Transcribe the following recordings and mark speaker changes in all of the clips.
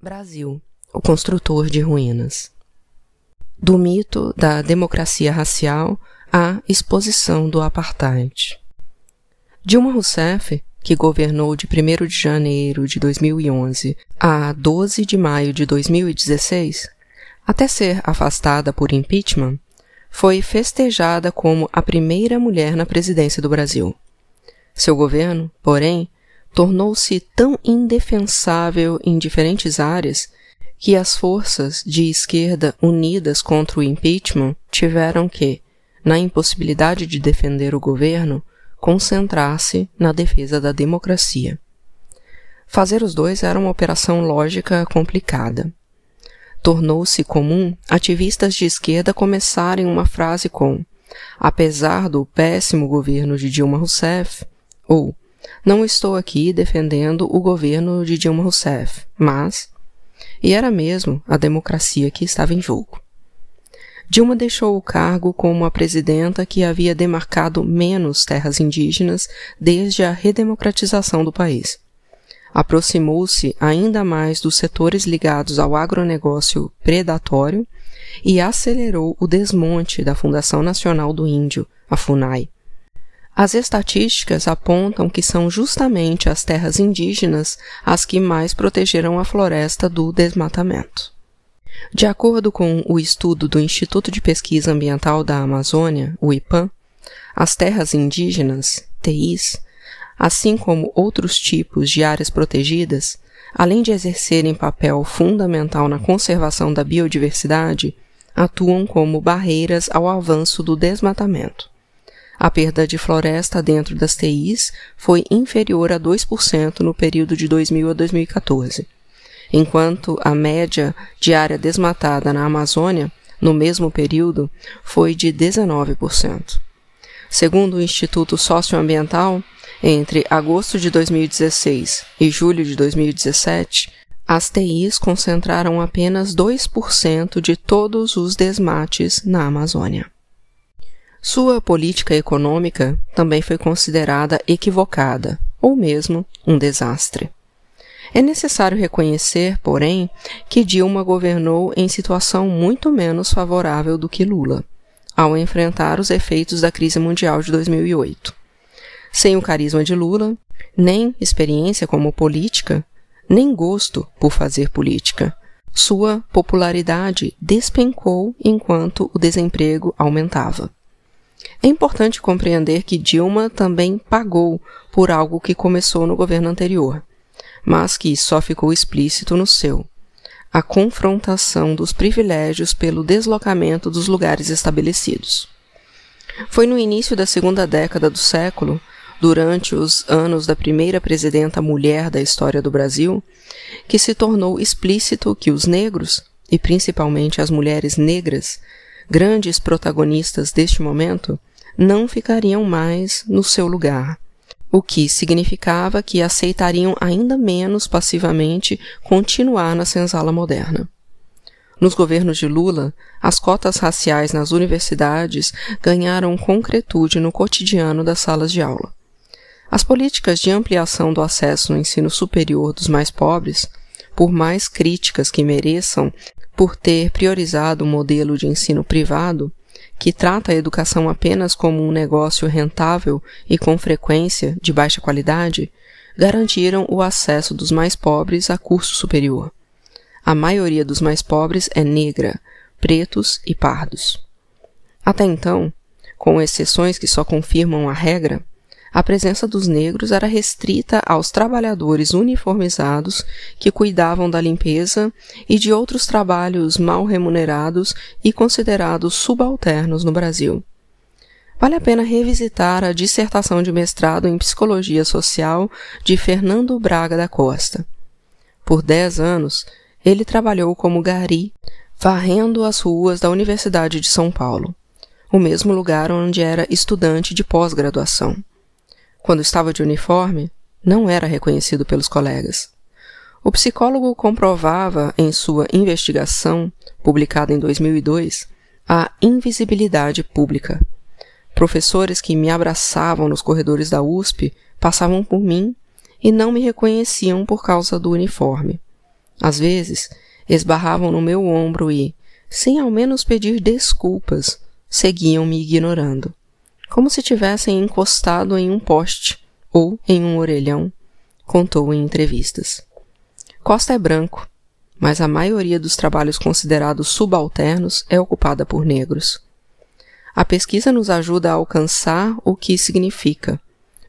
Speaker 1: Brasil, o construtor de ruínas. Do mito da democracia racial à exposição do apartheid. Dilma Rousseff, que governou de 1 de janeiro de 2011 a 12 de maio de 2016, até ser afastada por impeachment, foi festejada como a primeira mulher na presidência do Brasil. Seu governo, porém, tornou-se tão indefensável em diferentes áreas que as forças de esquerda unidas contra o impeachment tiveram que, na impossibilidade de defender o governo, concentrar-se na defesa da democracia. Fazer os dois era uma operação lógica complicada. Tornou-se comum ativistas de esquerda começarem uma frase com apesar do péssimo governo de Dilma Rousseff, ou não estou aqui defendendo o governo de Dilma Rousseff, mas. E era mesmo a democracia que estava em jogo. Dilma deixou o cargo como a presidenta que havia demarcado menos terras indígenas desde a redemocratização do país. Aproximou-se ainda mais dos setores ligados ao agronegócio predatório e acelerou o desmonte da Fundação Nacional do Índio, a FUNAI, as estatísticas apontam que são justamente as terras indígenas as que mais protegeram a floresta do desmatamento. De acordo com o estudo do Instituto de Pesquisa Ambiental da Amazônia, o IPAM, as terras indígenas, TIs, assim como outros tipos de áreas protegidas, além de exercerem papel fundamental na conservação da biodiversidade, atuam como barreiras ao avanço do desmatamento. A perda de floresta dentro das TIs foi inferior a 2% no período de 2000 a 2014, enquanto a média de área desmatada na Amazônia, no mesmo período, foi de 19%. Segundo o Instituto Socioambiental, entre agosto de 2016 e julho de 2017, as TIs concentraram apenas 2% de todos os desmates na Amazônia. Sua política econômica também foi considerada equivocada, ou mesmo um desastre. É necessário reconhecer, porém, que Dilma governou em situação muito menos favorável do que Lula, ao enfrentar os efeitos da crise mundial de 2008. Sem o carisma de Lula, nem experiência como política, nem gosto por fazer política, sua popularidade despencou enquanto o desemprego aumentava. É importante compreender que Dilma também pagou por algo que começou no governo anterior, mas que só ficou explícito no seu a confrontação dos privilégios pelo deslocamento dos lugares estabelecidos. Foi no início da segunda década do século, durante os anos da primeira presidenta mulher da história do Brasil, que se tornou explícito que os negros, e principalmente as mulheres negras, grandes protagonistas deste momento, não ficariam mais no seu lugar, o que significava que aceitariam ainda menos passivamente continuar na senzala moderna. Nos governos de Lula, as cotas raciais nas universidades ganharam concretude no cotidiano das salas de aula. As políticas de ampliação do acesso no ensino superior dos mais pobres, por mais críticas que mereçam por ter priorizado o modelo de ensino privado, que trata a educação apenas como um negócio rentável e com frequência de baixa qualidade, garantiram o acesso dos mais pobres a curso superior. A maioria dos mais pobres é negra, pretos e pardos. Até então, com exceções que só confirmam a regra, a presença dos negros era restrita aos trabalhadores uniformizados que cuidavam da limpeza e de outros trabalhos mal remunerados e considerados subalternos no Brasil. Vale a pena revisitar a dissertação de mestrado em Psicologia Social de Fernando Braga da Costa. Por dez anos, ele trabalhou como gari, varrendo as ruas da Universidade de São Paulo, o mesmo lugar onde era estudante de pós-graduação quando estava de uniforme, não era reconhecido pelos colegas. O psicólogo comprovava em sua investigação, publicada em 2002, a invisibilidade pública. Professores que me abraçavam nos corredores da USP passavam por mim e não me reconheciam por causa do uniforme. Às vezes, esbarravam no meu ombro e, sem ao menos pedir desculpas, seguiam me ignorando, como se tivessem encostado em um poste ou em um orelhão, contou em entrevistas. Costa é branco, mas a maioria dos trabalhos considerados subalternos é ocupada por negros. A pesquisa nos ajuda a alcançar o que significa,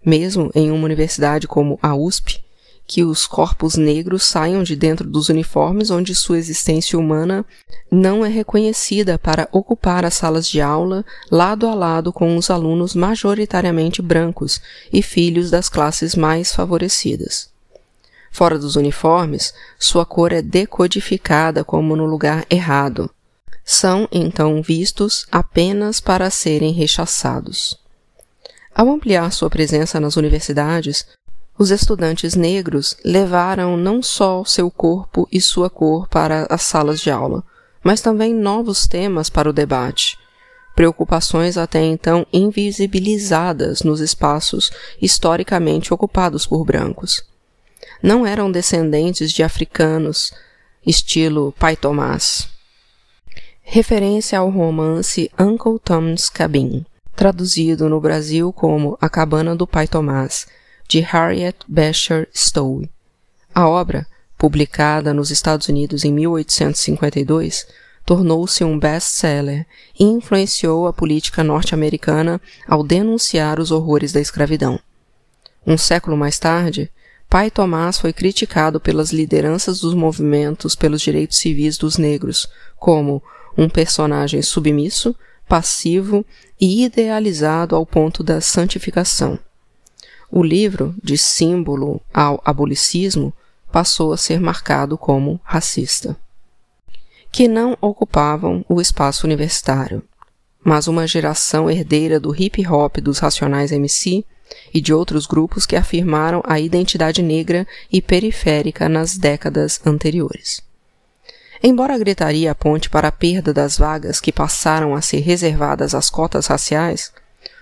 Speaker 1: mesmo em uma universidade como a USP, que os corpos negros saiam de dentro dos uniformes onde sua existência humana não é reconhecida para ocupar as salas de aula lado a lado com os alunos majoritariamente brancos e filhos das classes mais favorecidas. Fora dos uniformes, sua cor é decodificada como no lugar errado. São então vistos apenas para serem rechaçados. Ao ampliar sua presença nas universidades, os estudantes negros levaram não só seu corpo e sua cor para as salas de aula, mas também novos temas para o debate, preocupações até então invisibilizadas nos espaços historicamente ocupados por brancos. Não eram descendentes de africanos, estilo Pai Tomás. Referência ao romance Uncle Tom's Cabin, traduzido no Brasil como A Cabana do Pai Tomás, de Harriet Beecher Stowe. A obra, publicada nos Estados Unidos em 1852, tornou-se um best-seller e influenciou a política norte-americana ao denunciar os horrores da escravidão. Um século mais tarde, Pai Tomás foi criticado pelas lideranças dos movimentos pelos direitos civis dos negros como um personagem submisso, passivo e idealizado ao ponto da santificação. O livro, de símbolo ao abolicismo, passou a ser marcado como racista. Que não ocupavam o espaço universitário, mas uma geração herdeira do hip hop dos Racionais MC e de outros grupos que afirmaram a identidade negra e periférica nas décadas anteriores. Embora a gritaria aponte para a perda das vagas que passaram a ser reservadas às cotas raciais,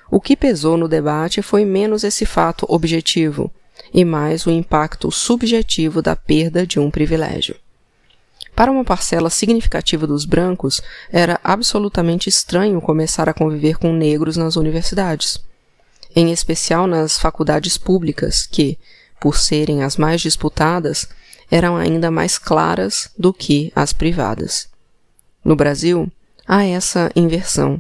Speaker 1: o que pesou no debate foi menos esse fato objetivo e mais o impacto subjetivo da perda de um privilégio. Para uma parcela significativa dos brancos, era absolutamente estranho começar a conviver com negros nas universidades, em especial nas faculdades públicas, que, por serem as mais disputadas, eram ainda mais claras do que as privadas. No Brasil, há essa inversão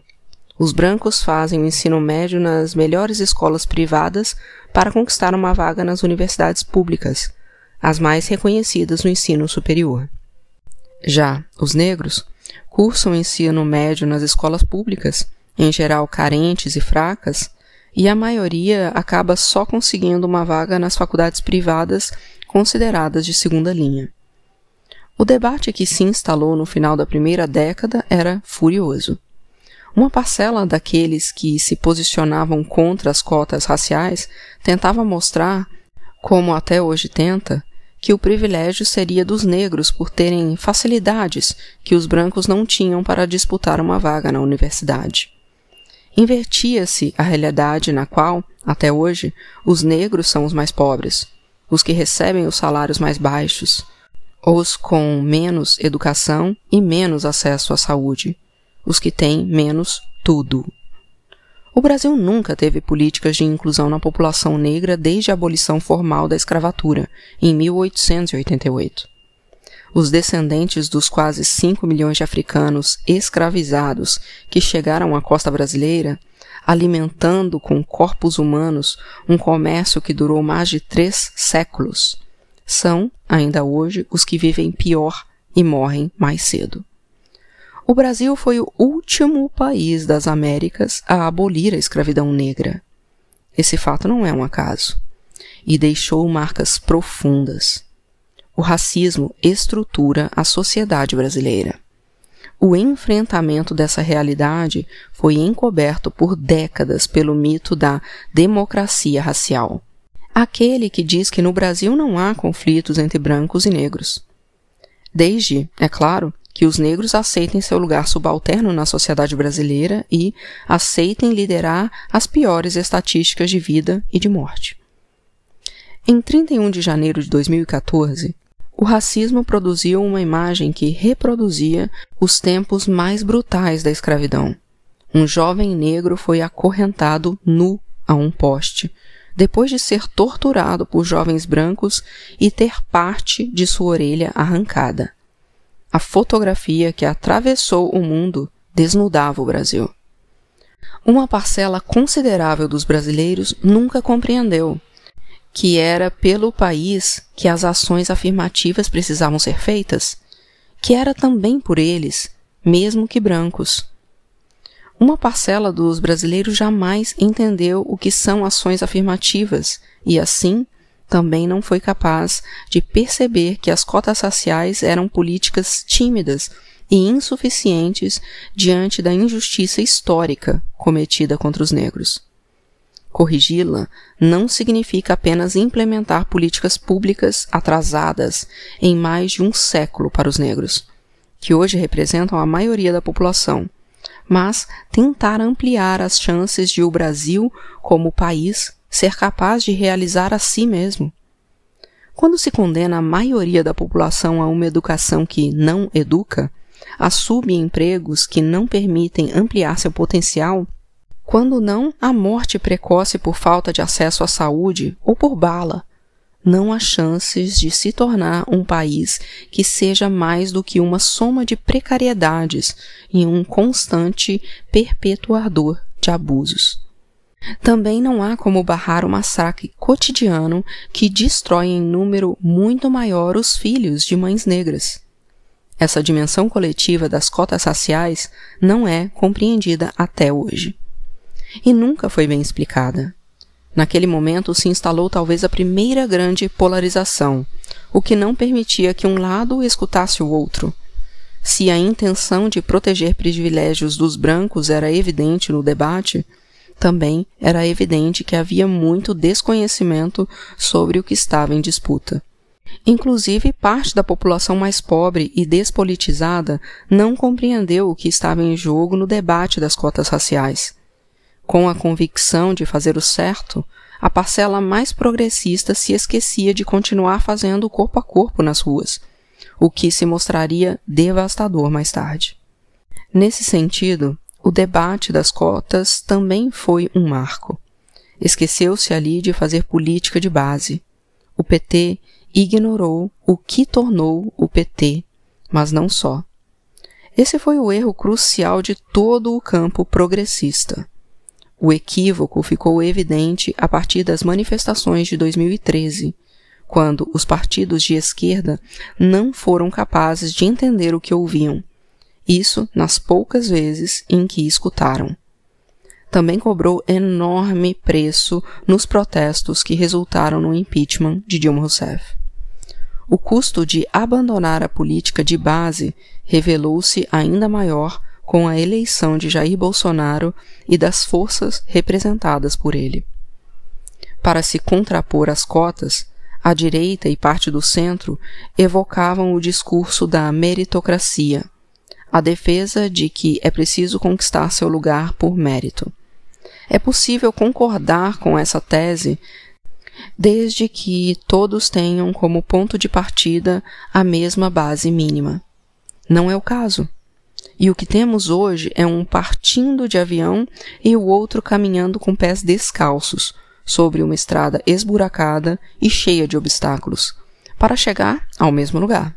Speaker 1: os brancos fazem o ensino médio nas melhores escolas privadas para conquistar uma vaga nas universidades públicas, as mais reconhecidas no ensino superior. Já os negros cursam o ensino médio nas escolas públicas, em geral carentes e fracas, e a maioria acaba só conseguindo uma vaga nas faculdades privadas consideradas de segunda linha. O debate que se instalou no final da primeira década era furioso. Uma parcela daqueles que se posicionavam contra as cotas raciais tentava mostrar, como até hoje tenta, que o privilégio seria dos negros por terem facilidades que os brancos não tinham para disputar uma vaga na universidade. Invertia-se a realidade na qual, até hoje, os negros são os mais pobres, os que recebem os salários mais baixos, os com menos educação e menos acesso à saúde, os que têm menos tudo. O Brasil nunca teve políticas de inclusão na população negra desde a abolição formal da escravatura, em 1888. Os descendentes dos quase 5 milhões de africanos escravizados que chegaram à costa brasileira, alimentando com corpos humanos um comércio que durou mais de três séculos, são, ainda hoje, os que vivem pior e morrem mais cedo. O Brasil foi o último país das Américas a abolir a escravidão negra. Esse fato não é um acaso. E deixou marcas profundas. O racismo estrutura a sociedade brasileira. O enfrentamento dessa realidade foi encoberto por décadas pelo mito da democracia racial. Aquele que diz que no Brasil não há conflitos entre brancos e negros. Desde, é claro, que os negros aceitem seu lugar subalterno na sociedade brasileira e aceitem liderar as piores estatísticas de vida e de morte. Em 31 de janeiro de 2014, o racismo produziu uma imagem que reproduzia os tempos mais brutais da escravidão. Um jovem negro foi acorrentado nu a um poste, depois de ser torturado por jovens brancos e ter parte de sua orelha arrancada. A fotografia que atravessou o mundo desnudava o Brasil. Uma parcela considerável dos brasileiros nunca compreendeu que era pelo país que as ações afirmativas precisavam ser feitas, que era também por eles, mesmo que brancos. Uma parcela dos brasileiros jamais entendeu o que são ações afirmativas e, assim, também não foi capaz de perceber que as cotas raciais eram políticas tímidas e insuficientes diante da injustiça histórica cometida contra os negros. Corrigi-la não significa apenas implementar políticas públicas atrasadas em mais de um século para os negros, que hoje representam a maioria da população, mas tentar ampliar as chances de o Brasil, como país, ser capaz de realizar a si mesmo. Quando se condena a maioria da população a uma educação que não educa, a subempregos que não permitem ampliar seu potencial, quando não a morte precoce por falta de acesso à saúde ou por bala, não há chances de se tornar um país que seja mais do que uma soma de precariedades e um constante perpetuador de abusos. Também não há como barrar o massacre cotidiano que destrói em número muito maior os filhos de mães negras. Essa dimensão coletiva das cotas raciais não é compreendida até hoje. E nunca foi bem explicada. Naquele momento se instalou talvez a primeira grande polarização, o que não permitia que um lado escutasse o outro. Se a intenção de proteger privilégios dos brancos era evidente no debate, também era evidente que havia muito desconhecimento sobre o que estava em disputa. Inclusive, parte da população mais pobre e despolitizada não compreendeu o que estava em jogo no debate das cotas raciais. Com a convicção de fazer o certo, a parcela mais progressista se esquecia de continuar fazendo corpo a corpo nas ruas, o que se mostraria devastador mais tarde. Nesse sentido, o debate das cotas também foi um marco. Esqueceu-se ali de fazer política de base. O PT ignorou o que tornou o PT, mas não só. Esse foi o erro crucial de todo o campo progressista. O equívoco ficou evidente a partir das manifestações de 2013, quando os partidos de esquerda não foram capazes de entender o que ouviam, isso nas poucas vezes em que escutaram também cobrou enorme preço nos protestos que resultaram no impeachment de Dilma Rousseff. O custo de abandonar a política de base revelou-se ainda maior com a eleição de Jair Bolsonaro e das forças representadas por ele. Para se contrapor às cotas, a direita e parte do centro evocavam o discurso da meritocracia, a defesa de que é preciso conquistar seu lugar por mérito. É possível concordar com essa tese desde que todos tenham como ponto de partida a mesma base mínima. Não é o caso. E o que temos hoje é um partindo de avião e o outro caminhando com pés descalços, sobre uma estrada esburacada e cheia de obstáculos, para chegar ao mesmo lugar.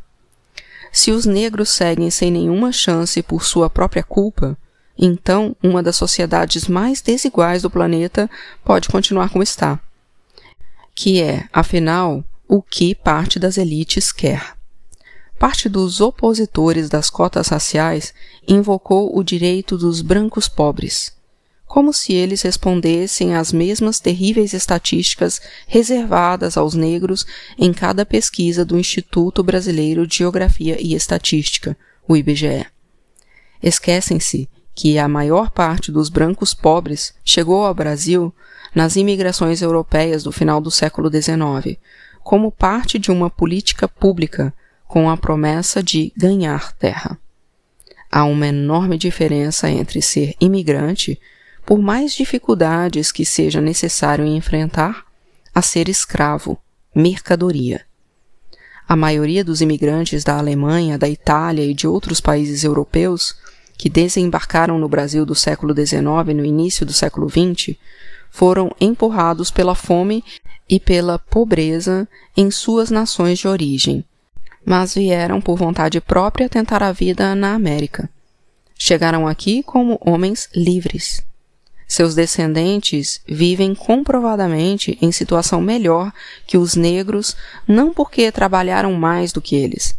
Speaker 1: Se os negros seguem sem nenhuma chance por sua própria culpa, então uma das sociedades mais desiguais do planeta pode continuar como está que é, afinal, o que parte das elites quer. Parte dos opositores das cotas raciais invocou o direito dos brancos pobres, como se eles respondessem às mesmas terríveis estatísticas reservadas aos negros em cada pesquisa do Instituto Brasileiro de Geografia e Estatística, o IBGE. Esquecem-se que a maior parte dos brancos pobres chegou ao Brasil nas imigrações europeias do final do século XIX, como parte de uma política pública com a promessa de ganhar terra. Há uma enorme diferença entre ser imigrante, por mais dificuldades que seja necessário enfrentar, a ser escravo, mercadoria. A maioria dos imigrantes da Alemanha, da Itália e de outros países europeus que desembarcaram no Brasil do século XIX e no início do século XX foram empurrados pela fome e pela pobreza em suas nações de origem, mas vieram por vontade própria tentar a vida na América. Chegaram aqui como homens livres. Seus descendentes vivem comprovadamente em situação melhor que os negros, não porque trabalharam mais do que eles,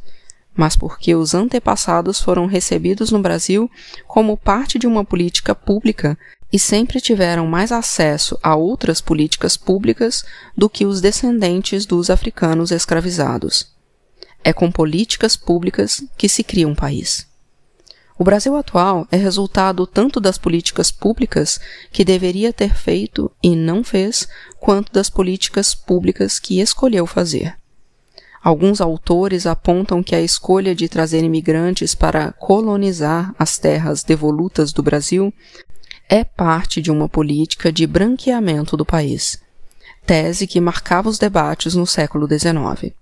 Speaker 1: mas porque os antepassados foram recebidos no Brasil como parte de uma política pública e sempre tiveram mais acesso a outras políticas públicas do que os descendentes dos africanos escravizados. É com políticas públicas que se cria um país. O Brasil atual é resultado tanto das políticas públicas que deveria ter feito e não fez, quanto das políticas públicas que escolheu fazer. Alguns autores apontam que a escolha de trazer imigrantes para colonizar as terras devolutas do Brasil é parte de uma política de branqueamento do país, tese que marcava os debates no século XIX.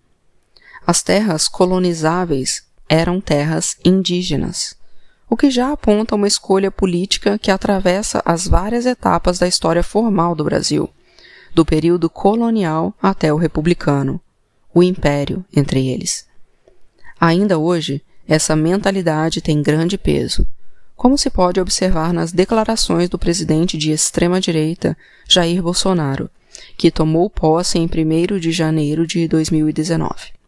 Speaker 1: As terras colonizáveis eram terras indígenas, o que já aponta uma escolha política que atravessa as várias etapas da história formal do Brasil, do período colonial até o republicano, o império entre eles. Ainda hoje, essa mentalidade tem grande peso, como se pode observar nas declarações do presidente de extrema-direita, Jair Bolsonaro, que tomou posse em 1 de janeiro de 2019.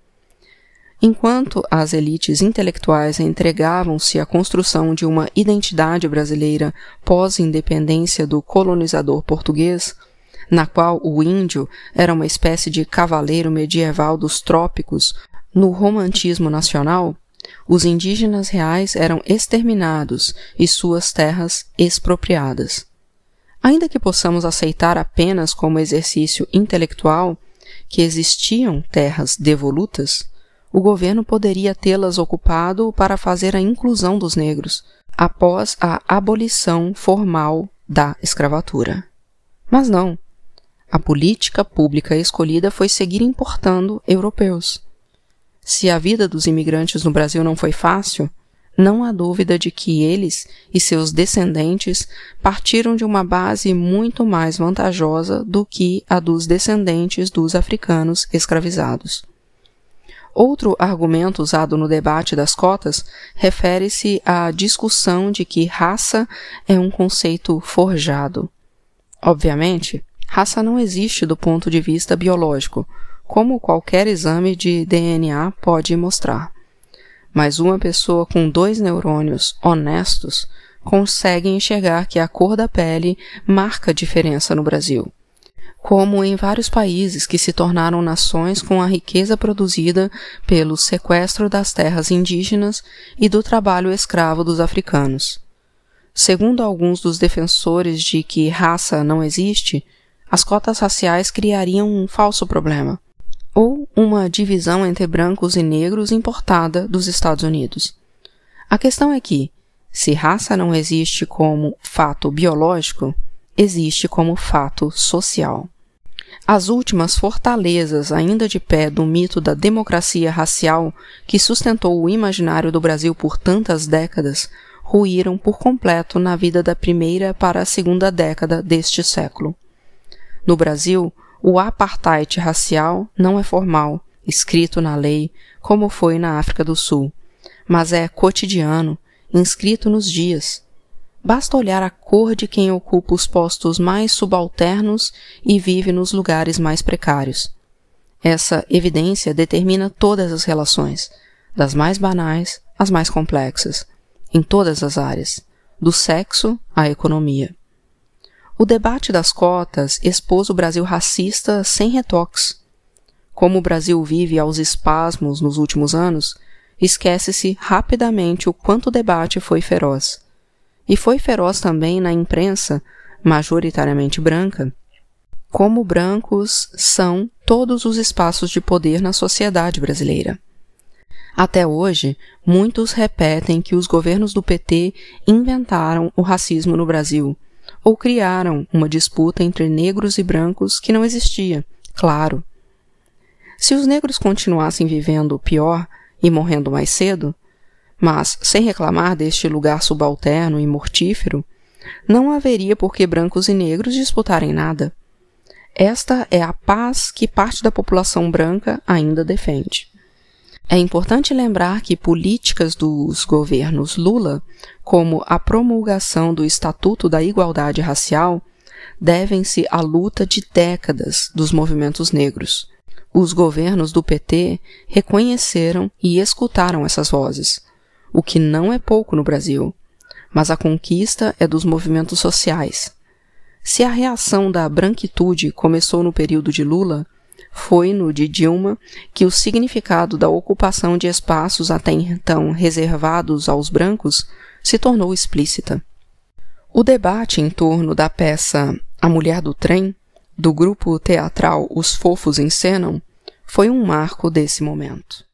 Speaker 1: Enquanto as elites intelectuais entregavam-se à construção de uma identidade brasileira pós-independência do colonizador português, na qual o índio era uma espécie de cavaleiro medieval dos trópicos no romantismo nacional, os indígenas reais eram exterminados e suas terras expropriadas. Ainda que possamos aceitar apenas como exercício intelectual que existiam terras devolutas, o governo poderia tê-las ocupado para fazer a inclusão dos negros após a abolição formal da escravatura. Mas não. A política pública escolhida foi seguir importando europeus. Se a vida dos imigrantes no Brasil não foi fácil, não há dúvida de que eles e seus descendentes partiram de uma base muito mais vantajosa do que a dos descendentes dos africanos escravizados. Outro argumento usado no debate das cotas refere-se à discussão de que raça é um conceito forjado. Obviamente, raça não existe do ponto de vista biológico, como qualquer exame de DNA pode mostrar. Mas uma pessoa com dois neurônios honestos consegue enxergar que a cor da pele marca diferença no Brasil como em vários países que se tornaram nações com a riqueza produzida pelo sequestro das terras indígenas e do trabalho escravo dos africanos. Segundo alguns dos defensores de que raça não existe, as cotas raciais criariam um falso problema, ou uma divisão entre brancos e negros importada dos Estados Unidos. A questão é que, se raça não existe como fato biológico, existe como fato social. As últimas fortalezas ainda de pé do mito da democracia racial que sustentou o imaginário do Brasil por tantas décadas ruíram por completo na vida da primeira para a segunda década deste século. No Brasil, o apartheid racial não é formal, escrito na lei, como foi na África do Sul, mas é cotidiano, inscrito nos dias, Basta olhar a cor de quem ocupa os postos mais subalternos e vive nos lugares mais precários. Essa evidência determina todas as relações, das mais banais às mais complexas, em todas as áreas, do sexo à economia. O debate das cotas expôs o Brasil racista sem retoques. Como o Brasil vive aos espasmos nos últimos anos, esquece-se rapidamente o quanto o debate foi feroz e foi feroz também na imprensa, majoritariamente branca, como brancos são todos os espaços de poder na sociedade brasileira. Até hoje, muitos repetem que os governos do PT inventaram o racismo no Brasil, ou criaram uma disputa entre negros e brancos que não existia, claro. Se os negros continuassem vivendo pior e morrendo mais cedo, mas sem reclamar deste lugar subalterno e mortífero, não haveria por que brancos e negros disputarem nada. Esta é a paz que parte da população branca ainda defende. É importante lembrar que políticas dos governos Lula, como a promulgação do Estatuto da Igualdade Racial, devem-se à luta de décadas dos movimentos negros. Os governos do PT reconheceram e escutaram essas vozes, o que não é pouco no Brasil, mas a conquista é dos movimentos sociais. Se a reação da branquitude começou no período de Lula, foi no de Dilma que o significado da ocupação de espaços até então reservados aos brancos se tornou explícita. O debate em torno da peça A Mulher do Trem, do grupo teatral Os Fofos Encenam, foi um marco desse momento.